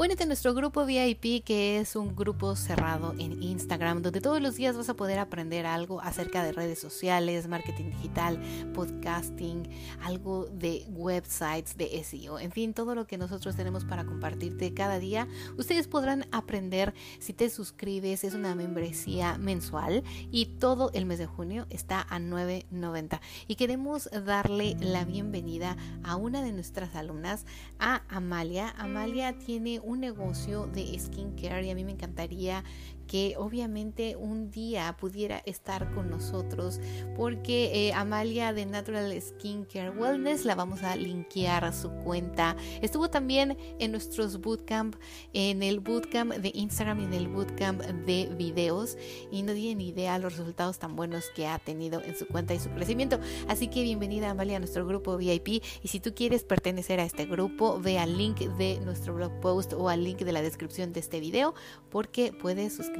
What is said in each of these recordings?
Únete a nuestro grupo VIP que es un grupo cerrado en Instagram donde todos los días vas a poder aprender algo acerca de redes sociales, marketing digital, podcasting, algo de websites, de SEO, en fin, todo lo que nosotros tenemos para compartirte cada día. Ustedes podrán aprender si te suscribes, es una membresía mensual y todo el mes de junio está a 9.90 y queremos darle la bienvenida a una de nuestras alumnas, a Amalia. Amalia tiene un negocio de skincare y a mí me encantaría que obviamente un día pudiera estar con nosotros porque eh, Amalia de Natural Skincare Wellness la vamos a linkear a su cuenta. Estuvo también en nuestros bootcamp, en el bootcamp de Instagram y en el bootcamp de videos y no tiene ni idea los resultados tan buenos que ha tenido en su cuenta y su crecimiento. Así que bienvenida Amalia a nuestro grupo VIP y si tú quieres pertenecer a este grupo, ve al link de nuestro blog post o al link de la descripción de este video porque puedes suscribirte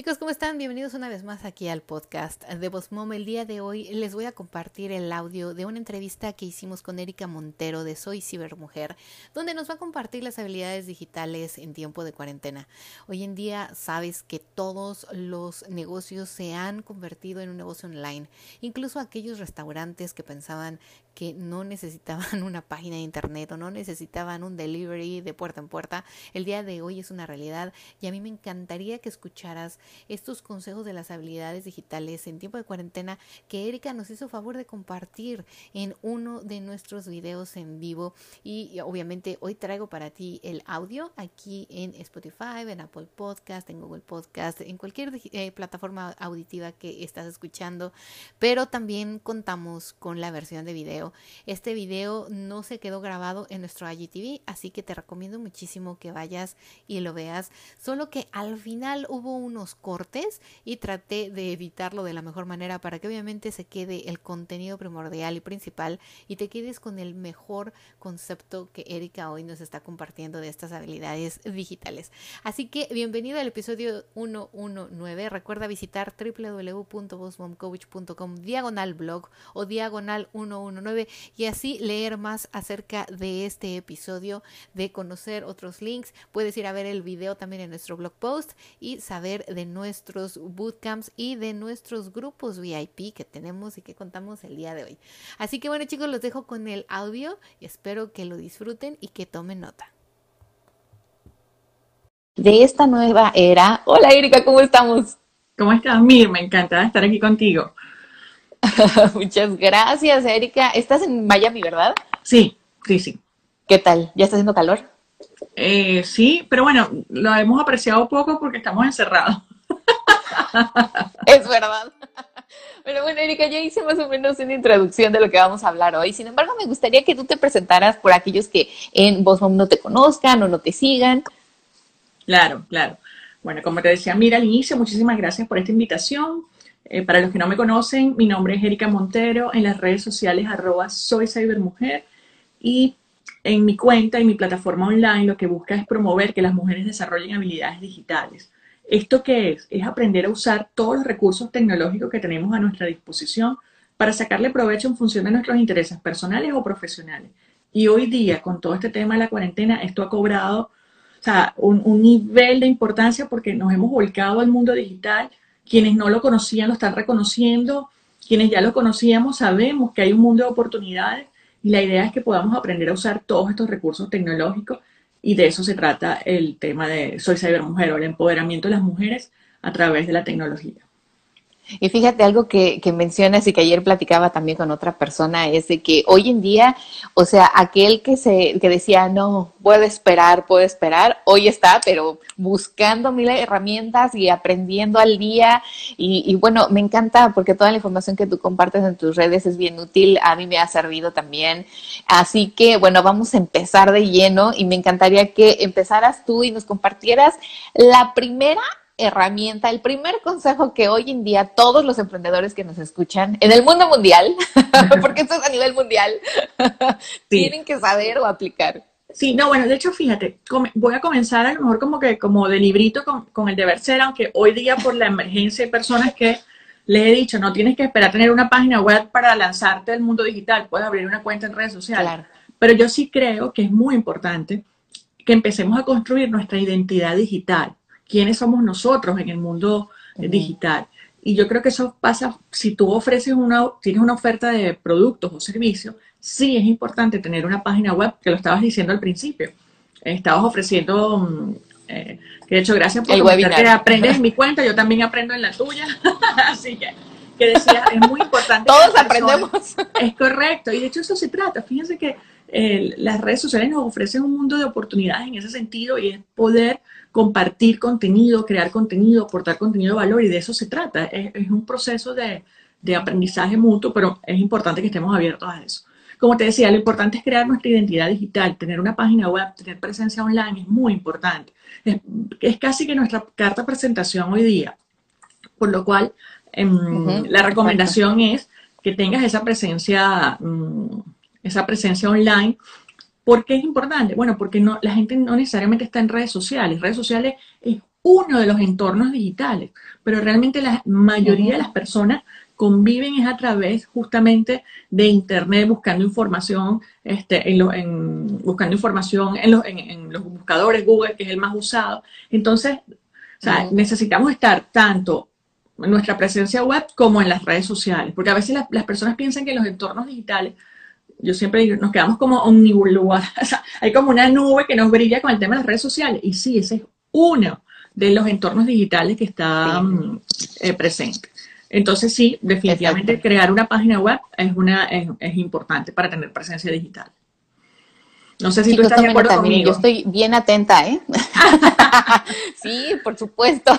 Chicos, ¿cómo están? Bienvenidos una vez más aquí al podcast de Voz Mom. El día de hoy les voy a compartir el audio de una entrevista que hicimos con Erika Montero de Soy Cibermujer, donde nos va a compartir las habilidades digitales en tiempo de cuarentena. Hoy en día sabes que todos los negocios se han convertido en un negocio online, incluso aquellos restaurantes que pensaban que no necesitaban una página de internet o no necesitaban un delivery de puerta en puerta, el día de hoy es una realidad. Y a mí me encantaría que escucharas estos consejos de las habilidades digitales en tiempo de cuarentena que Erika nos hizo favor de compartir en uno de nuestros videos en vivo. Y, obviamente hoy traigo para ti el audio aquí en Spotify, en Apple Podcast, en Google Podcast, en cualquier eh, plataforma auditiva que estás escuchando, pero también contamos con la versión de video este video no se quedó grabado en nuestro IGTV, así que te recomiendo muchísimo que vayas y lo veas. Solo que al final hubo unos cortes y traté de editarlo de la mejor manera para que obviamente se quede el contenido primordial y principal y te quedes con el mejor concepto que Erika hoy nos está compartiendo de estas habilidades digitales. Así que bienvenido al episodio 119. Recuerda visitar www.bosmomcoach.com diagonal blog o diagonal 119 y así leer más acerca de este episodio, de conocer otros links. Puedes ir a ver el video también en nuestro blog post y saber de nuestros bootcamps y de nuestros grupos VIP que tenemos y que contamos el día de hoy. Así que bueno chicos, los dejo con el audio y espero que lo disfruten y que tomen nota de esta nueva era. Hola Erika, ¿cómo estamos? ¿Cómo estás, Mir? Me encanta estar aquí contigo. Muchas gracias, Erika. Estás en Miami, ¿verdad? Sí, sí, sí. ¿Qué tal? ¿Ya está haciendo calor? Eh, sí, pero bueno, lo hemos apreciado poco porque estamos encerrados. es verdad. Pero bueno, Erika, ya hice más o menos una introducción de lo que vamos a hablar hoy. Sin embargo, me gustaría que tú te presentaras por aquellos que en Bosmom no te conozcan o no te sigan. Claro, claro. Bueno, como te decía, mira al inicio, muchísimas gracias por esta invitación. Eh, para los que no me conocen, mi nombre es Erika Montero, en las redes sociales arroba soy cybermujer y en mi cuenta y mi plataforma online lo que busca es promover que las mujeres desarrollen habilidades digitales. ¿Esto qué es? Es aprender a usar todos los recursos tecnológicos que tenemos a nuestra disposición para sacarle provecho en función de nuestros intereses personales o profesionales. Y hoy día, con todo este tema de la cuarentena, esto ha cobrado un, un nivel de importancia porque nos hemos volcado al mundo digital quienes no lo conocían lo están reconociendo, quienes ya lo conocíamos sabemos que hay un mundo de oportunidades y la idea es que podamos aprender a usar todos estos recursos tecnológicos y de eso se trata el tema de Soy Cybermujer o el empoderamiento de las mujeres a través de la tecnología. Y fíjate algo que, que, mencionas y que ayer platicaba también con otra persona, es de que hoy en día, o sea, aquel que se, que decía, no, puedo esperar, puedo esperar, hoy está, pero buscando mil herramientas y aprendiendo al día. Y, y bueno, me encanta porque toda la información que tú compartes en tus redes es bien útil, a mí me ha servido también. Así que, bueno, vamos a empezar de lleno y me encantaría que empezaras tú y nos compartieras la primera herramienta, el primer consejo que hoy en día todos los emprendedores que nos escuchan en el mundo mundial, porque esto es a nivel mundial, tienen que saber o aplicar. Sí, no, bueno, de hecho, fíjate, voy a comenzar a lo mejor como que como de librito con, con el deber ser, aunque hoy día por la emergencia hay personas que les he dicho, no tienes que esperar tener una página web para lanzarte al mundo digital, puedes abrir una cuenta en redes sociales. Pero yo sí creo que es muy importante que empecemos a construir nuestra identidad digital quiénes somos nosotros en el mundo eh, digital. Y yo creo que eso pasa, si tú ofreces una, tienes una oferta de productos o servicios, sí es importante tener una página web, que lo estabas diciendo al principio. Estabas ofreciendo, mm, eh, que de hecho, gracias por el webinar. aprendes en mi cuenta, yo también aprendo en la tuya. Así que, que decía, es muy importante. Todos aprendemos. Es correcto, y de hecho eso se trata. Fíjense que eh, las redes sociales nos ofrecen un mundo de oportunidades en ese sentido y es poder compartir contenido, crear contenido, aportar contenido de valor y de eso se trata. Es, un proceso de, aprendizaje mutuo, pero es importante que estemos abiertos a eso. Como te decía, lo importante es crear nuestra identidad digital, tener una página web, tener presencia online, es muy importante. Es, casi que nuestra carta de presentación hoy día. Por lo cual, em, la recomendación es que tengas esa presencia, mm, esa presencia online ¿Por qué es importante? Bueno, porque no, la gente no necesariamente está en redes sociales. Redes sociales es uno de los entornos digitales, pero realmente la mayoría de las personas conviven es a través justamente de Internet buscando información, este, en, buscando información en los, en, los, buscadores Google, que es el más usado. Entonces, necesitamos estar tanto en nuestra presencia web como en las redes sociales, porque a veces las personas piensan que los entornos digitales yo siempre digo, nos quedamos como omnibuladas, o sea, hay como una nube que nos brilla con el tema de las redes sociales. Y sí, ese es uno de los entornos digitales que está mm, eh, presente. Entonces sí, definitivamente crear una página web es, una, es importante para tener presencia digital. No sé si tú estás de acuerdo conmigo. Yo estoy bien atenta, ¿eh? sí, por supuesto.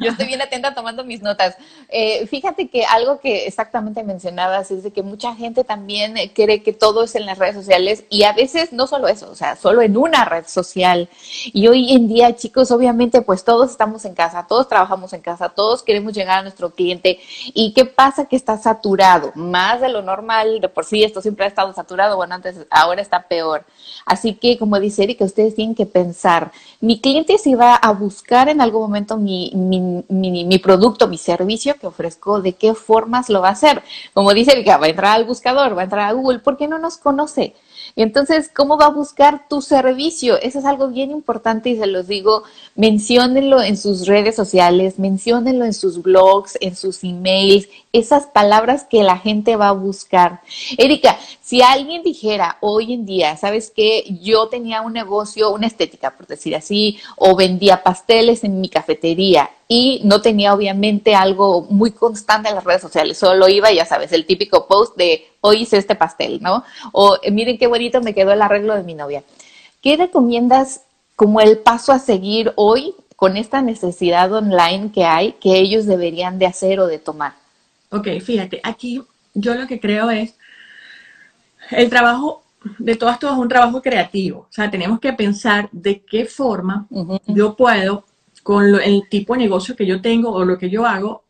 yo estoy bien atenta tomando mis notas. Eh, fíjate que algo que exactamente mencionabas es de que mucha gente también cree que todo es en las redes sociales y a veces no solo eso, o sea, solo en una red social. Y hoy en día, chicos, obviamente, pues todos estamos en casa, todos trabajamos en casa, todos queremos llegar a nuestro cliente. ¿Y qué pasa? Que está saturado, más de lo normal, de por sí esto siempre ha estado saturado, bueno, antes, ahora está peor. Así que, como dice Erika, ustedes tienen que pensar, mi cliente si va a buscar en algún momento mi, mi, mi, producto, mi servicio que ofrezco, ¿de qué formas lo va a hacer? Como dice Erika, va a entrar al buscador, va a entrar a Google, porque no nos conoce. Y entonces, ¿cómo va a buscar tu servicio? Eso es algo bien importante y se los digo, menciónenlo en sus redes sociales, menciónenlo en sus blogs, en sus emails, esas palabras que la gente va a buscar. Erika, si alguien dijera hoy en día, ¿sabes qué? Yo tenía un negocio, una estética, por decir así, o vendía pasteles en mi cafetería y no tenía obviamente algo muy constante en las redes sociales, solo iba, ya sabes, el típico post de hoy hice este pastel, ¿no? O miren qué bonito me quedó el arreglo de mi novia. ¿Qué recomiendas como el paso a seguir hoy con esta necesidad online que hay que ellos deberían de hacer o de tomar? Ok, fíjate, aquí yo lo que creo es el trabajo de todas todas es un trabajo creativo. O sea, tenemos que pensar de qué forma yo puedo, con el tipo de negocio que yo tengo o lo que yo hago,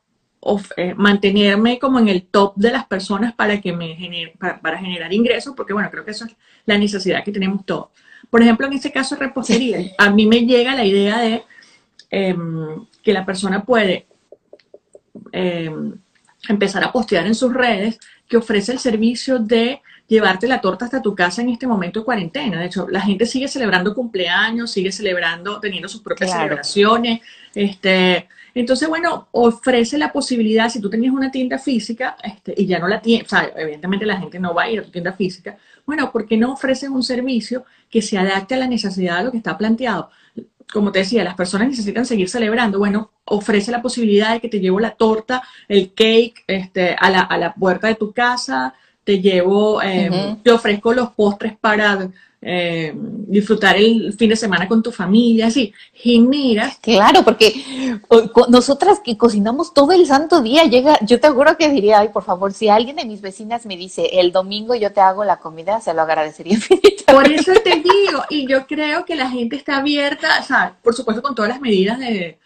eh, mantenerme como en el top de las personas para que me genere, para, generar ingresos, porque bueno, creo que eso es la necesidad que tenemos todos. Por ejemplo, en este caso repostería, a mí me llega la idea de em, que la persona puede em, empezar a postear en sus redes que ofrece el servicio de llevarte la torta hasta tu casa en este momento de cuarentena. De hecho, la gente sigue celebrando cumpleaños, sigue celebrando, teniendo sus propias celebraciones. Este, entonces, bueno, ofrece la posibilidad, si tú tenías una tienda física este, y ya no la tienes, o sea, evidentemente la gente no va a ir a tu tienda física, bueno, ¿por qué no ofrecen un servicio que se adapte a la necesidad de lo que está planteado? como te decía, las personas necesitan seguir celebrando. Bueno, ofrece la posibilidad de que te llevo la torta, el cake, este, a la, a la puerta de tu casa, te llevo, eh, te ofrezco los postres para eh, disfrutar el fin de semana con tu familia, así, genera. Claro, porque nosotras que cocinamos todo el santo día, llega, yo te juro que diría, ay, por favor, si alguien de mis vecinas me dice, el domingo yo te hago la comida, se lo agradecería infinitamente. Por eso te digo, y yo creo que la gente está abierta, o sea, por supuesto con todas las medidas de,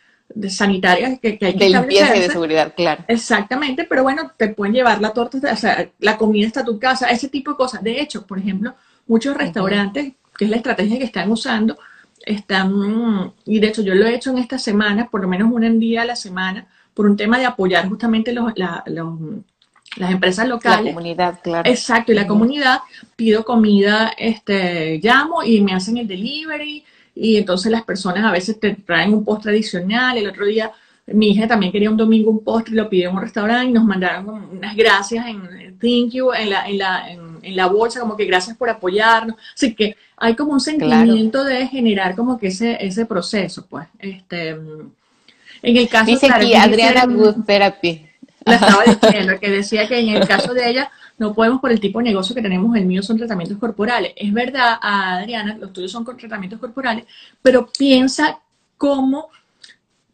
sanitarias que, hay que De limpieza y de seguridad, claro. Exactamente, pero bueno, te pueden llevar la torta, o sea, la comida está a tu casa, ese tipo de cosas. De hecho, por ejemplo, muchos restaurantes, que es la estrategia que están usando, están, y de hecho yo lo he hecho en esta semana, por lo menos un día a la semana, por un tema de apoyar justamente los, las empresas locales. La comunidad, claro. Exacto, y la comunidad, pido comida, este, llamo y me hacen el delivery, y entonces las personas a veces te traen un post tradicional, el otro día mi hija también quería un domingo un postre, lo pidió en un restaurante y nos mandaron unas gracias en thank you, en la, en la, en, la bolsa, como que gracias por apoyarnos. Así que hay como un sentimiento de generar como que ese, ese proceso, pues. Este, en el caso Dice aquí Adriana Good Therapy. La estaba diciendo, que decía que en el caso de ella no podemos por el tipo de negocio que tenemos, el mío son tratamientos corporales. Es verdad, Adriana, los tuyos son tratamientos corporales, pero piensa cómo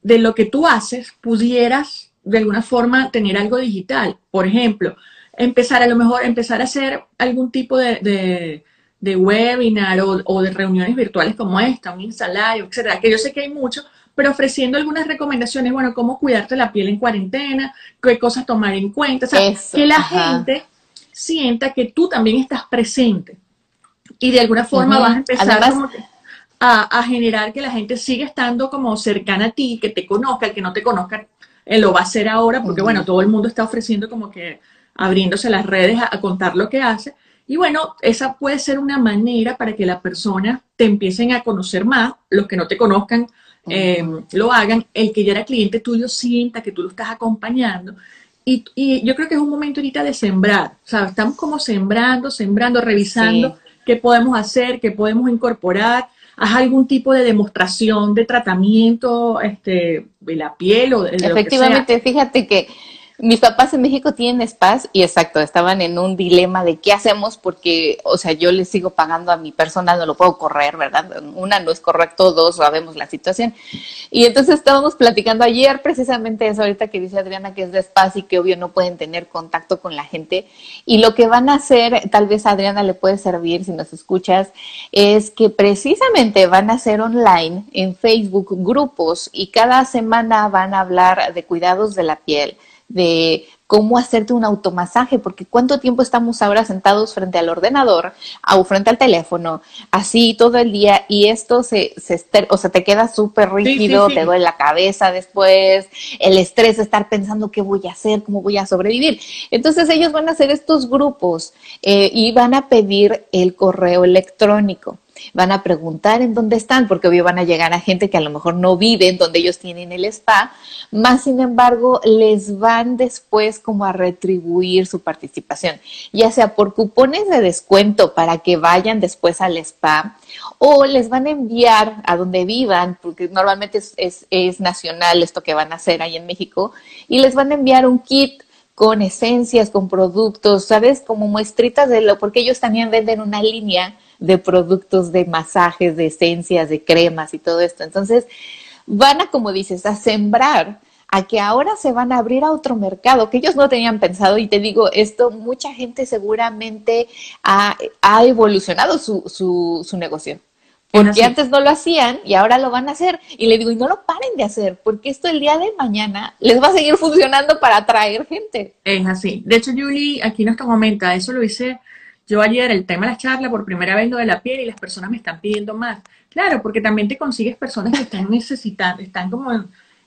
de lo que tú haces pudieras de alguna forma tener algo digital. Por ejemplo, empezar a lo mejor, empezar a hacer algún tipo de, webinar o, de reuniones virtuales como esta, un Instalive, etcétera, que yo sé que hay mucho, pero ofreciendo algunas recomendaciones, bueno, cómo cuidarte la piel en cuarentena, qué cosas tomar en cuenta, o sea, que la gente sienta que tú también estás presente. Y de alguna forma vas a empezar como a, generar que la gente siga estando como cercana a ti, que te conozca, el que no te conozca él lo va a hacer ahora, porque bueno, todo el mundo está ofreciendo como que abriéndose las redes a, contar lo que hace. Y bueno, esa puede ser una manera para que la persona te empiecen a conocer más, los que no te conozcan eh, lo hagan, el que ya era cliente tuyo sienta que tú lo estás acompañando. Y, yo creo que es un momento ahorita de sembrar, o sea, estamos como sembrando, sembrando, revisando qué podemos hacer, qué podemos incorporar, haz algún tipo de demostración de tratamiento este, de la piel o de, Efectivamente, fíjate que mis papás en México tienen spas y exacto, estaban en un dilema de qué hacemos porque, o sea, yo les sigo pagando a mi persona, no lo puedo correr, ¿verdad? Una, no es correcto, dos, sabemos la situación. Y entonces estábamos platicando ayer precisamente eso, ahorita que dice Adriana que es de spas y que obvio no pueden tener contacto con la gente. Y lo que van a hacer, tal vez a Adriana le puede servir si nos escuchas, es que precisamente van a hacer online en Facebook grupos y cada semana van a hablar de cuidados de la piel de cómo hacerte un automasaje, porque cuánto tiempo estamos ahora sentados frente al ordenador o frente al teléfono, así todo el día, y esto se, se o sea, te queda súper rígido, te duele la cabeza después, el estrés de estar pensando qué voy a hacer, cómo voy a sobrevivir. Entonces ellos van a hacer estos grupos eh, y van a pedir el correo electrónico van a preguntar en dónde están, porque obvio van a llegar a gente que a lo mejor no vive en donde ellos tienen el spa, más sin embargo les van después como a retribuir su participación, ya sea por cupones de descuento para que vayan después al spa o les van a enviar a donde vivan, porque normalmente es, es nacional esto que van a hacer ahí en México, y les van a enviar un kit con esencias, con productos, ¿sabes? Como muestritas de lo, porque ellos también venden una línea de productos de masajes, de esencias, de cremas y todo esto. Entonces, van a, como dices, a sembrar a que ahora se van a abrir a otro mercado que ellos no tenían pensado y te digo esto, mucha gente seguramente ha, evolucionado su, su, su negocio. Porque antes no lo hacían y ahora lo van a hacer. Y le digo, y no lo paren de hacer, porque esto el día de mañana les va a seguir funcionando para atraer gente. Es así. De hecho, Julie, aquí nos comenta, eso lo hice yo ayer el tema de la charla, por primera vez lo de la piel y las personas me están pidiendo más. Claro, porque también te consigues personas que están necesitando, están como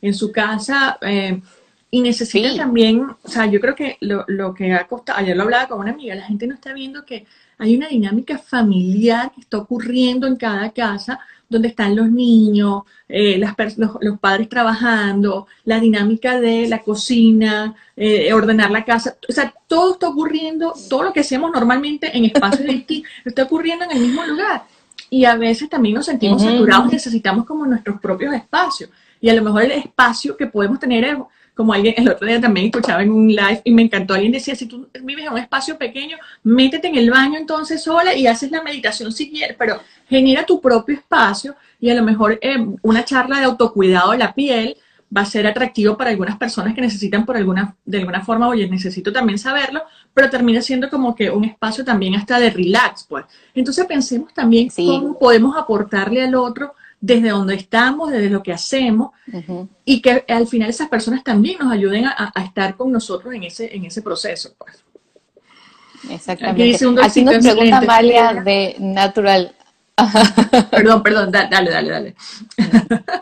en, su casa eh, y necesitan también, o sea, yo creo que lo, lo que ha costado, ayer lo hablaba con una amiga, la gente no está viendo que hay una dinámica familiar que está ocurriendo en cada casa donde están los niños, eh, las los, padres trabajando, la dinámica de la cocina, eh, ordenar la casa. O sea, todo está ocurriendo, todo lo que hacemos normalmente en espacios distintos, está ocurriendo en el mismo lugar. y a veces también nos sentimos saturados, necesitamos como nuestros propios espacios. Y a lo mejor el espacio que podemos tener es, como alguien el otro día también escuchaba en un live y me encantó, alguien decía, si tú vives en un espacio pequeño, métete en el baño entonces sola y haces la meditación si quieres, pero genera tu propio espacio y a lo mejor eh, una charla de autocuidado de la piel va a ser atractivo para algunas personas que necesitan por alguna, de alguna forma, oye, necesito también saberlo, pero termina siendo como que un espacio también hasta de relax, pues. Entonces pensemos también cómo podemos aportarle al otro desde donde estamos, desde lo que hacemos, y que al final esas personas también nos ayuden a, estar con nosotros en ese, en ese proceso, pues. Exactamente. Aquí, nos pregunta Amalia de Natural perdón, perdón, dale, dale, dale.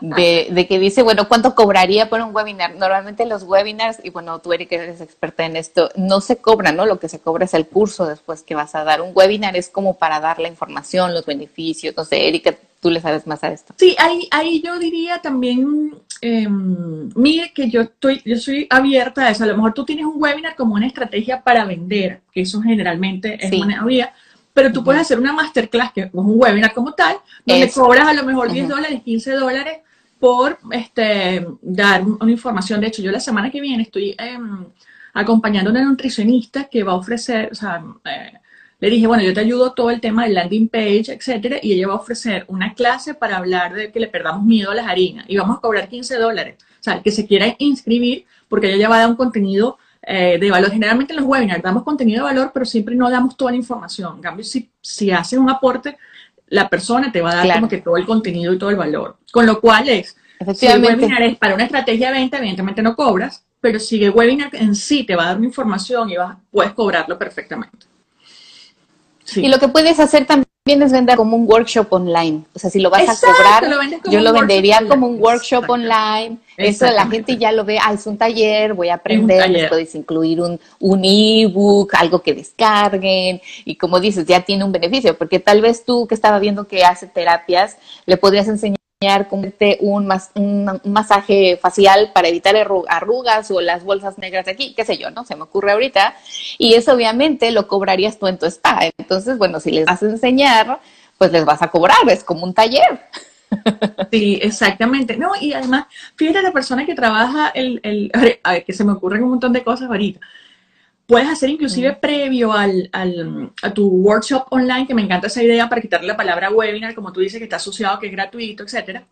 De, que dice, bueno, ¿cuánto cobraría por un webinar? Normalmente los webinars, y bueno, tú Erika eres experta en esto, no se cobra, ¿no? Lo que se cobra es el curso después que vas a dar. Un webinar es como para dar la información, los beneficios. No sé, Erika, tú le sabes más a esto. Sí, ahí, ahí yo diría también, em, mire que yo estoy, yo soy abierta a eso. A lo mejor tú tienes un webinar como una estrategia para vender, que eso generalmente es una vía pero tú puedes hacer una masterclass, que es un webinar como tal, donde cobras a lo mejor 10 dólares, 15 dólares por este, dar una información. De hecho, yo la semana que viene estoy em, acompañando a una nutricionista que va a ofrecer, o sea, eh, le dije, bueno, yo te ayudo todo el tema del landing page, etcétera, y ella va a ofrecer una clase para hablar de que le perdamos miedo a las harinas y vamos a cobrar 15 dólares. O sea, el que se quiera inscribir, porque ella ya va a dar un contenido eh, de valor. Generalmente en los webinars damos contenido de valor, pero siempre no damos toda la información. En cambio, si, si haces un aporte, la persona te va a dar como que todo el contenido y todo el valor. Con lo cual es, si el webinar es para una estrategia de venta, evidentemente no cobras, pero si el webinar en sí te va a dar una información y vas, puedes cobrarlo perfectamente. Y lo que puedes hacer también es vender como un workshop online. O sea, si lo vas a cobrar, yo lo vendería como un workshop online. Eso la gente ya lo ve, ah, es un taller, voy a aprender, les puedes incluir un, un ebook, algo que descarguen. Y como dices, ya tiene un beneficio, porque tal vez tú que estaba viendo que hace terapias, le podrías enseñar como un, un, masaje facial para evitar arrugas o las bolsas negras de aquí, qué sé yo, ¿no? Se me ocurre ahorita. Y eso obviamente lo cobrarías tú en tu spa. Entonces, bueno, si les vas a enseñar, pues les vas a cobrar, es como un taller. Sí, exactamente. No, y además, fíjate la persona que trabaja el, el a ver, que se me ocurren un montón de cosas ahorita puedes hacer inclusive previo al, al, a tu workshop online, que me encanta esa idea para quitarle la palabra webinar, como tú dices que está asociado, que es gratuito, etcétera.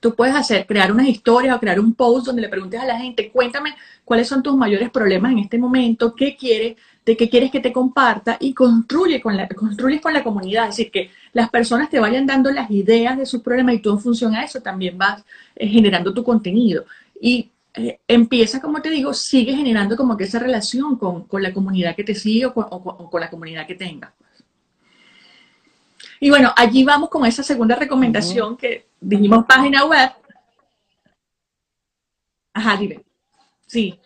Tú puedes hacer, crear unas historias o crear un post donde le preguntes a la gente, cuéntame cuáles son tus mayores problemas en este momento, qué quieres, de qué quieres que te comparta y construye con la, construyes con la comunidad. Es decir, que las personas te vayan dando las ideas de sus problemas y tú en función a eso también vas eh, generando tu contenido. Y eh, empieza, como te digo, sigue generando como que esa relación con, la comunidad que te sigue o con, la comunidad que tenga. Y bueno, allí vamos con esa segunda recomendación que dijimos página web. Ajá, dime. Sí.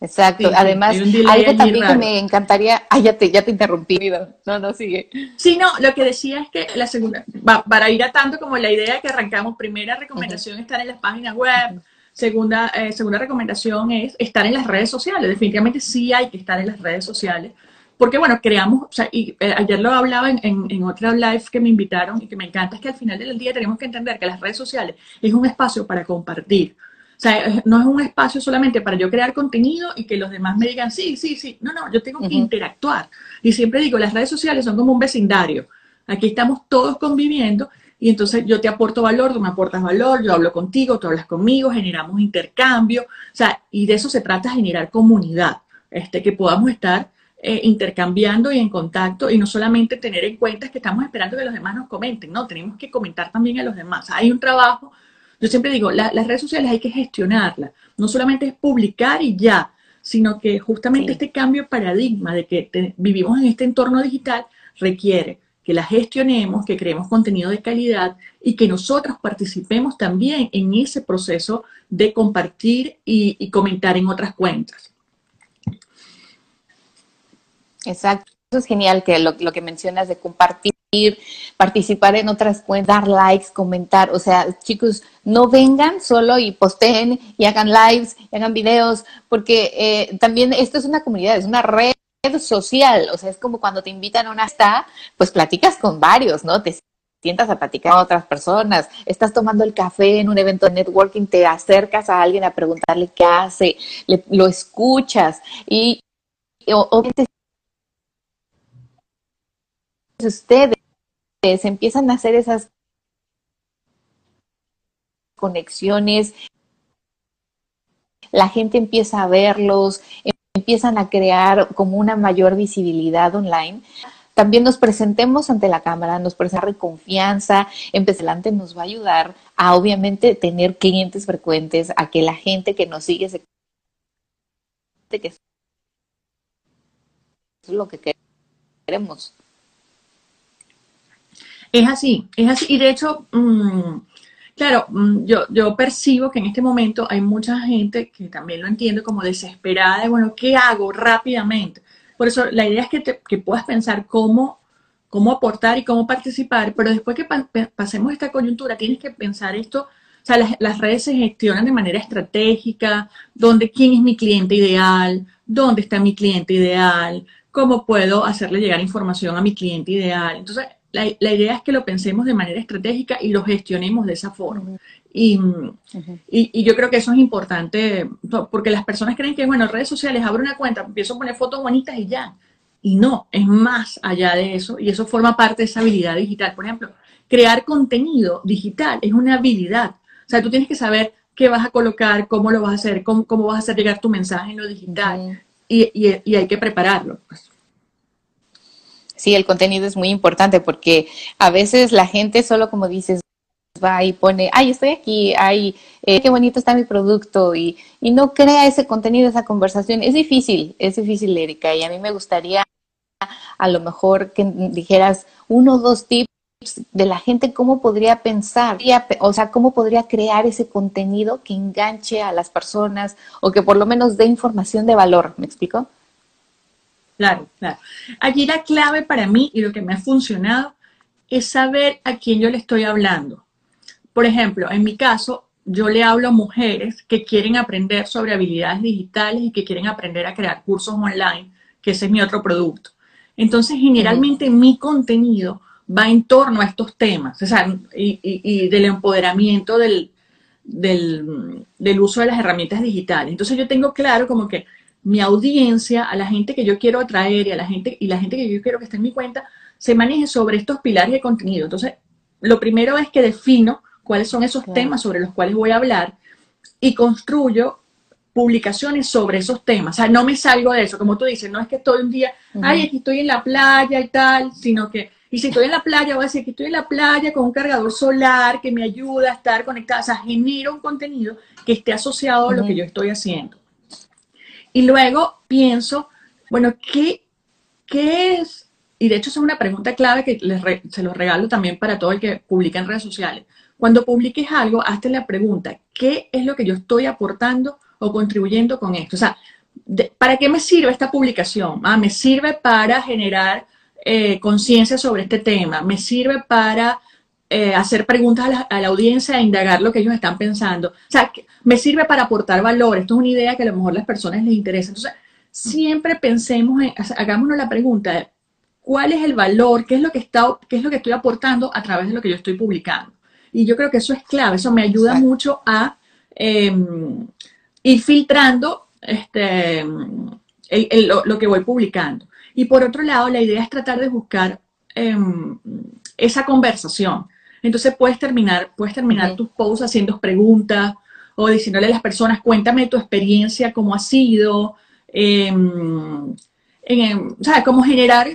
Exacto. Además, algo también que me encantaría. Ah, ya te, ya te interrumpí. No, no, sigue. Sí, no, lo que decía es que la segunda, para ir atando como la idea que arrancamos, primera recomendación estar en las páginas web. Segunda, eh, segunda recomendación es estar en las redes sociales. Definitivamente sí hay que estar en las redes sociales. Porque, bueno, creamos, o sea, y eh, ayer lo hablaba en, en, otra live que me invitaron y que me encanta, es que al final del día tenemos que entender que las redes sociales es un espacio para compartir. O sea, no es un espacio solamente para yo crear contenido y que los demás me digan, sí, sí, sí. No, no, yo tengo que interactuar. Y siempre digo, las redes sociales son como un vecindario. Aquí estamos todos conviviendo y entonces yo te aporto valor, tú me aportas valor, yo hablo contigo, tú hablas conmigo, generamos intercambio, o sea, y de eso se trata, generar comunidad, este, que podamos estar eh, intercambiando y en contacto y no solamente tener en cuenta que estamos esperando que los demás nos comenten, no, tenemos que comentar también a los demás. Hay un trabajo, yo siempre digo, las redes sociales hay que gestionarlas, no solamente es publicar y ya, sino que justamente este cambio de paradigma de que vivimos en este entorno digital requiere que la gestionemos, que creemos contenido de calidad y que nosotros participemos también en ese proceso de compartir y, comentar en otras cuentas. Exacto. Eso es genial que lo, que mencionas de compartir, participar en otras cuentas, dar likes, comentar. O sea, chicos, no vengan solo y posteen y hagan lives y hagan videos, porque eh, también esto es una comunidad, es una red social, o sea, es como cuando te invitan a una está, pues platicas con varios, ¿no? Te sientas a platicar con otras personas, estás tomando el café en un evento de networking, te acercas a alguien a preguntarle qué hace, lo escuchas y obviamente ustedes empiezan a hacer esas conexiones, la gente empieza a verlos, empiezan a crear como una mayor visibilidad online. También nos presentemos ante la cámara, nos presenta confianza, empezar adelante nos va a ayudar a obviamente tener clientes frecuentes, a que la gente que nos sigue se que es lo que queremos. Es así, es así. Y de hecho, mm, claro, mm, yo, yo percibo que en este momento hay mucha gente que también lo entiende como desesperada de, bueno, ¿qué hago rápidamente? Por eso la idea es que, te, que puedas pensar cómo, cómo aportar y cómo participar, pero después que pasemos esta coyuntura, tienes que pensar esto, o sea, las, las, redes se gestionan de manera estratégica, dónde, quién es mi cliente ideal, dónde está mi cliente ideal, cómo puedo hacerle llegar información a mi cliente ideal. Entonces, la, idea es que lo pensemos de manera estratégica y lo gestionemos de esa forma. Y, y, yo creo que eso es importante, porque las personas creen que, bueno, redes sociales, abro una cuenta, empiezo a poner fotos bonitas y ya. Y no, es más allá de eso, y eso forma parte de esa habilidad digital. Por ejemplo, crear contenido digital es una habilidad. O sea, tú tienes que saber qué vas a colocar, cómo lo vas a hacer, cómo, cómo vas a hacer llegar tu mensaje en lo digital, y, y, hay que prepararlo. Pues. Sí, el contenido es muy importante porque a veces la gente solo como dices va y pone, ay, estoy aquí, ay, eh, qué bonito está mi producto y, y no crea ese contenido, esa conversación. Es difícil, es difícil, Erika, y a mí me gustaría a lo mejor que dijeras uno o dos tips de la gente cómo podría pensar, o sea, cómo podría crear ese contenido que enganche a las personas o que por lo menos dé información de valor, ¿me explico? Claro, claro. Aquí la clave para mí y lo que me ha funcionado es saber a quién yo le estoy hablando. Por ejemplo, en mi caso, yo le hablo a mujeres que quieren aprender sobre habilidades digitales y que quieren aprender a crear cursos online, que ese es mi otro producto. Entonces, generalmente mi contenido va en torno a estos temas, o sea, y, del empoderamiento del, del uso de las herramientas digitales. Entonces, yo tengo claro como que mi audiencia, a la gente que yo quiero atraer y a la gente y la gente que yo quiero que esté en mi cuenta, se maneje sobre estos pilares de contenido. Entonces, lo primero es que defino cuáles son esos temas sobre los cuales voy a hablar y construyo publicaciones sobre esos temas. O sea, no me salgo de eso, como tú dices, no es que estoy un día, ay, aquí estoy en la playa y tal, sino que, y si estoy en la playa, voy a decir que estoy en la playa con un cargador solar que me ayuda a estar conectada, o sea, genero un contenido que esté asociado a lo que yo estoy haciendo. Y luego pienso, bueno, ¿qué, qué es? Y de hecho es una pregunta clave que se lo regalo también para todo el que publica en redes sociales. Cuando publiques algo, hazte la pregunta, ¿qué es lo que yo estoy aportando o contribuyendo con esto? O sea, ¿para qué me sirve esta publicación? Ah, me sirve para generar eh, conciencia sobre este tema, me sirve para eh, hacer preguntas a la, audiencia e indagar lo que ellos están pensando. O sea, me sirve para aportar valor. Esto es una idea que a lo mejor a las personas les interesa. Entonces, siempre pensemos, en, hagámonos la pregunta, ¿cuál es el valor? ¿Qué es lo que, está, qué es lo que estoy aportando a través de lo que yo estoy publicando? Y yo creo que eso es clave, eso me ayuda mucho a em, ir filtrando este, lo, que voy publicando. Y por otro lado, la idea es tratar de buscar em, esa conversación. Entonces puedes terminar, puedes terminar tus posts haciendo preguntas o diciéndole a las personas, cuéntame tu experiencia, cómo ha sido, eh, o sea, cómo generar,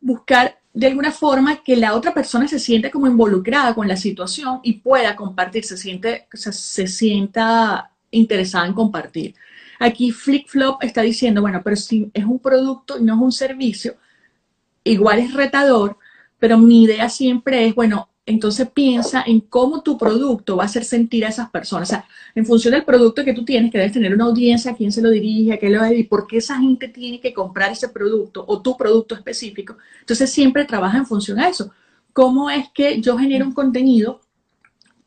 buscar de alguna forma que la otra persona se siente como involucrada con la situación y pueda compartir, se, siente, se, se sienta interesada en compartir. Aquí FlickFlop está diciendo, bueno, pero si es un producto y no es un servicio, igual es retador, pero mi idea siempre es, bueno, entonces piensa en cómo tu producto va a hacer sentir a esas personas. O sea, en función del producto que tú tienes, que debes tener una audiencia, quién se lo dirige, a qué lo y por qué esa gente tiene que comprar ese producto o tu producto específico. Entonces siempre trabaja en función a eso. ¿Cómo es que yo genero un contenido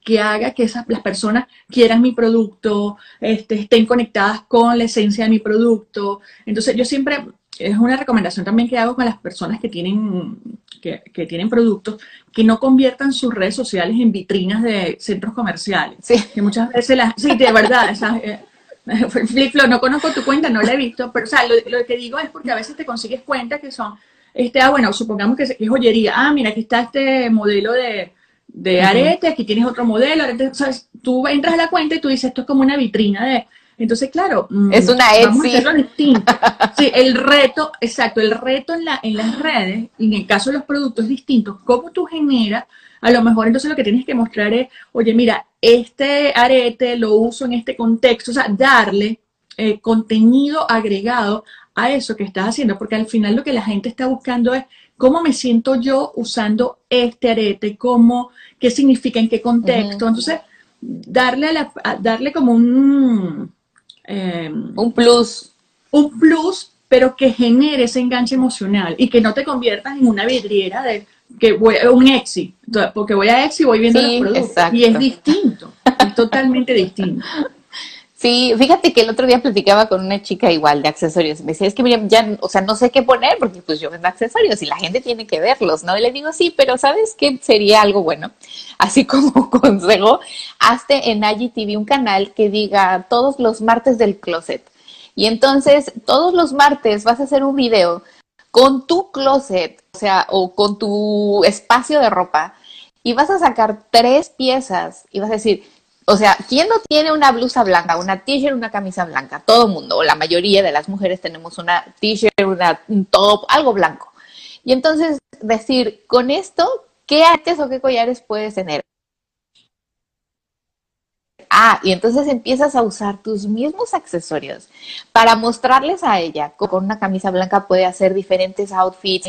que haga que esas, las personas quieran mi producto, este, estén conectadas con la esencia de mi producto? Entonces yo siempre es una recomendación también que hago con las personas que tienen, que, tienen productos, que no conviertan sus redes sociales en vitrinas de centros comerciales. Sí. Que muchas veces las, sí, de verdad, esa, eh, Flipflop, no conozco tu cuenta, no la he visto, pero o sea, lo, que digo es porque a veces te consigues cuenta que son, este, ah, bueno, supongamos que, es joyería, ah, mira, aquí está este modelo de, de arete, aquí tienes otro modelo, arete, o sea, tú entras a la cuenta y tú dices, esto es como una vitrina de, entonces, claro, mm, es una Etsy. distinto. Sí, el reto, exacto, el reto en, la, en las redes, en el caso de los productos distintos, cómo tú generas, a lo mejor entonces lo que tienes que mostrar es, oye, mira, este arete lo uso en este contexto, o sea, darle eh, contenido agregado a eso que estás haciendo, porque al final lo que la gente está buscando es cómo me siento yo usando este arete, cómo, qué significa, en qué contexto. Entonces, darle, a la, darle como un, Em, un plus. Un plus, pero que genere ese enganche emocional y que no te conviertas en una vidriera de que voy, un Exi, porque voy a Exi y voy viendo los productos. Y es distinto, es totalmente distinto. Sí, fíjate que el otro día platicaba con una chica igual de accesorios. Me decía, es que Miriam, ya, o sea, no sé qué poner porque pues yo vendo accesorios y la gente tiene que verlos, ¿no? Y le digo, sí, pero ¿sabes qué sería algo bueno? Así como consejo, hazte en IGTV un canal que diga todos los martes del closet. Y entonces, todos los martes vas a hacer un video con tu closet, o sea, o con tu espacio de ropa, y vas a sacar tres piezas y vas a decir, o sea, ¿quién no tiene una blusa blanca, una t-shirt, una camisa blanca? Todo el mundo, o la mayoría de las mujeres tenemos una t-shirt, un top, algo blanco. Y entonces decir, con esto, ¿qué artes o qué collares puedes tener? Ah, y entonces empiezas a usar tus mismos accesorios para mostrarles a ella. Con una camisa blanca puede hacer diferentes outfits.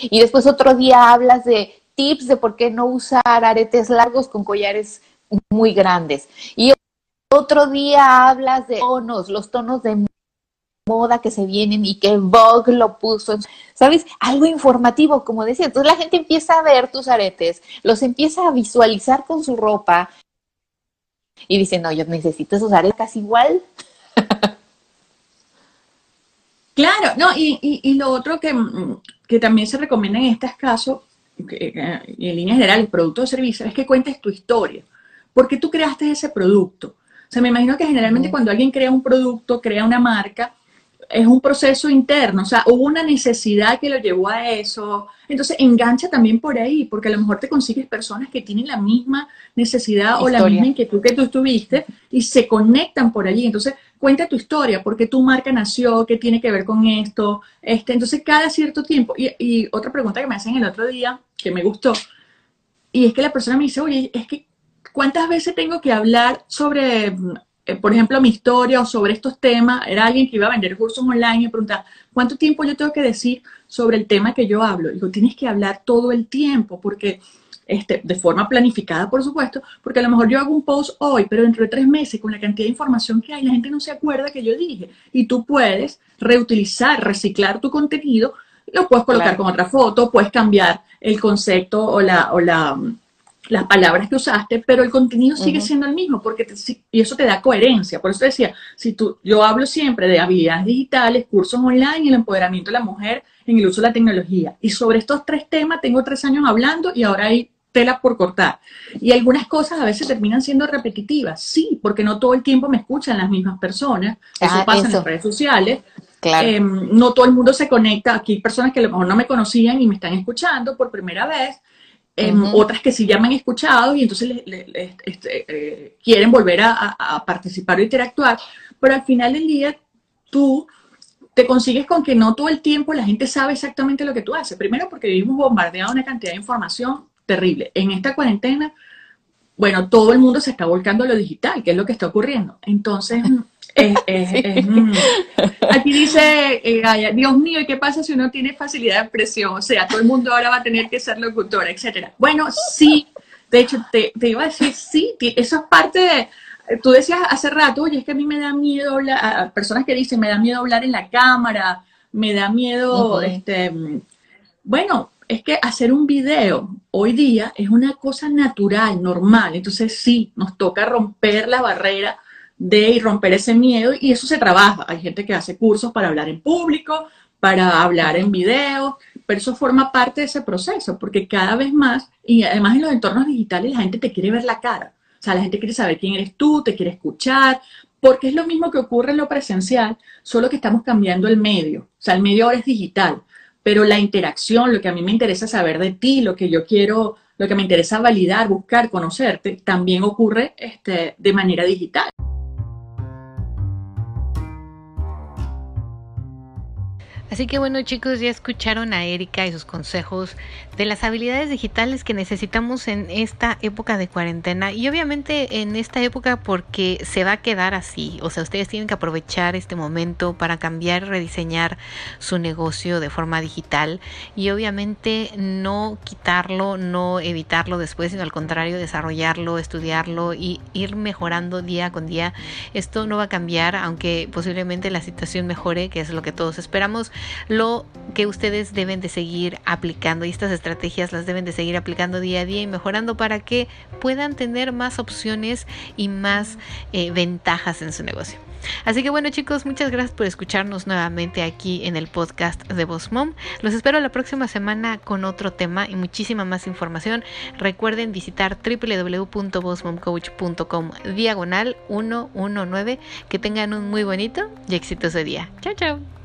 Y después otro día hablas de tips de por qué no usar aretes largos con collares muy grandes. Y otro día hablas de tonos, los tonos de moda que se vienen y que Vogue lo puso, ¿sabes? Algo informativo, como decía. Entonces la gente empieza a ver tus aretes, los empieza a visualizar con su ropa y dice, no, yo necesito esos aretes igual. Claro, no, y, y, lo otro que, que, también se recomienda en este caso, y en línea general, el producto o servicio, es que cuentes tu historia. ¿Por qué tú creaste ese producto? O sea, me imagino que generalmente cuando alguien crea un producto, crea una marca, es un proceso interno, o sea, hubo una necesidad que lo llevó a eso. Entonces, engancha también por ahí, porque a lo mejor te consigues personas que tienen la misma necesidad o la misma inquietud que tú tuviste y se conectan por allí. Entonces, cuenta tu historia, por qué tu marca nació, qué tiene que ver con esto. Este, entonces, cada cierto tiempo. Y, y otra pregunta que me hacen el otro día, que me gustó, y es que la persona me dice, oye, es que ¿cuántas veces tengo que hablar sobre, eh, por ejemplo, mi historia o sobre estos temas? Era alguien que iba a vender cursos online y me preguntaba, ¿cuánto tiempo yo tengo que decir sobre el tema que yo hablo? Digo, tienes que hablar todo el tiempo porque... Este, de forma planificada, por supuesto, porque a lo mejor yo hago un post hoy, pero dentro de tres meses, con la cantidad de información que hay, la gente no se acuerda que yo dije. Y tú puedes reutilizar, reciclar tu contenido, lo puedes colocar con otra foto, puedes cambiar el concepto o la, o la, las palabras que usaste, pero el contenido sigue siendo el mismo, porque y eso te da coherencia. Por eso decía, si tú, yo hablo siempre de habilidades digitales, cursos online y el empoderamiento de la mujer en el uso de la tecnología. Y sobre estos tres temas tengo tres años hablando y ahora hay tela por cortar. Y algunas cosas a veces terminan siendo repetitivas, sí, porque no todo el tiempo me escuchan las mismas personas. Eso ah, pasa en las redes sociales. Em, no todo el mundo se conecta. Aquí hay personas que a lo mejor no me conocían y me están escuchando por primera vez Em, otras que sí ya me han escuchado y entonces este, eh, quieren volver a, participar o interactuar, pero al final del día tú te consigues con que no todo el tiempo la gente sabe exactamente lo que tú haces. Primero porque vivimos bombardeados una cantidad de información terrible. En esta cuarentena, bueno, todo el mundo se está volcando a lo digital, que es lo que está ocurriendo. Entonces, Mm. aquí dice, eh, Dios mío, ¿y qué pasa si uno tiene facilidad de expresión? O sea, todo el mundo ahora va a tener que ser locutora, etcétera. Bueno, sí, de hecho, te, iba a decir, sí, eso es parte de, tú decías hace rato, oye, es que a mí me da miedo hablar, a personas que dicen, me da miedo hablar en la cámara, me da miedo, este, bueno, es que hacer un video hoy día es una cosa natural, normal, entonces sí, nos toca romper la barrera de romper ese miedo y eso se trabaja. Hay gente que hace cursos para hablar en público, para hablar en video, pero eso forma parte de ese proceso, porque cada vez más, y además en los entornos digitales la gente te quiere ver la cara, o sea, la gente quiere saber quién eres tú, te quiere escuchar, porque es lo mismo que ocurre en lo presencial, solo que estamos cambiando el medio, o sea, el medio ahora es digital, pero la interacción, lo que a mí me interesa saber de ti, lo que yo quiero, lo que me interesa validar, buscar, conocerte, también ocurre este, de manera digital. Así que bueno chicos, ya escucharon a Erika y sus consejos de las habilidades digitales que necesitamos en esta época de cuarentena y obviamente en esta época porque se va a quedar así. O sea, ustedes tienen que aprovechar este momento para cambiar, rediseñar su negocio de forma digital y obviamente no quitarlo, no evitarlo después, sino al contrario, desarrollarlo, estudiarlo y ir mejorando día con día. Esto no va a cambiar, aunque posiblemente la situación mejore, que es lo que todos esperamos lo que ustedes deben de seguir aplicando y estas estrategias las deben de seguir aplicando día a día y mejorando para que puedan tener más opciones y más eh, ventajas en su negocio. Así que bueno chicos, muchas gracias por escucharnos nuevamente aquí en el podcast de Boss Mom. Los espero la próxima semana con otro tema y muchísima más información. Recuerden visitar www.bossmomcoach.com diagonal 119. Que tengan un muy bonito y exitoso día. Chao, chao.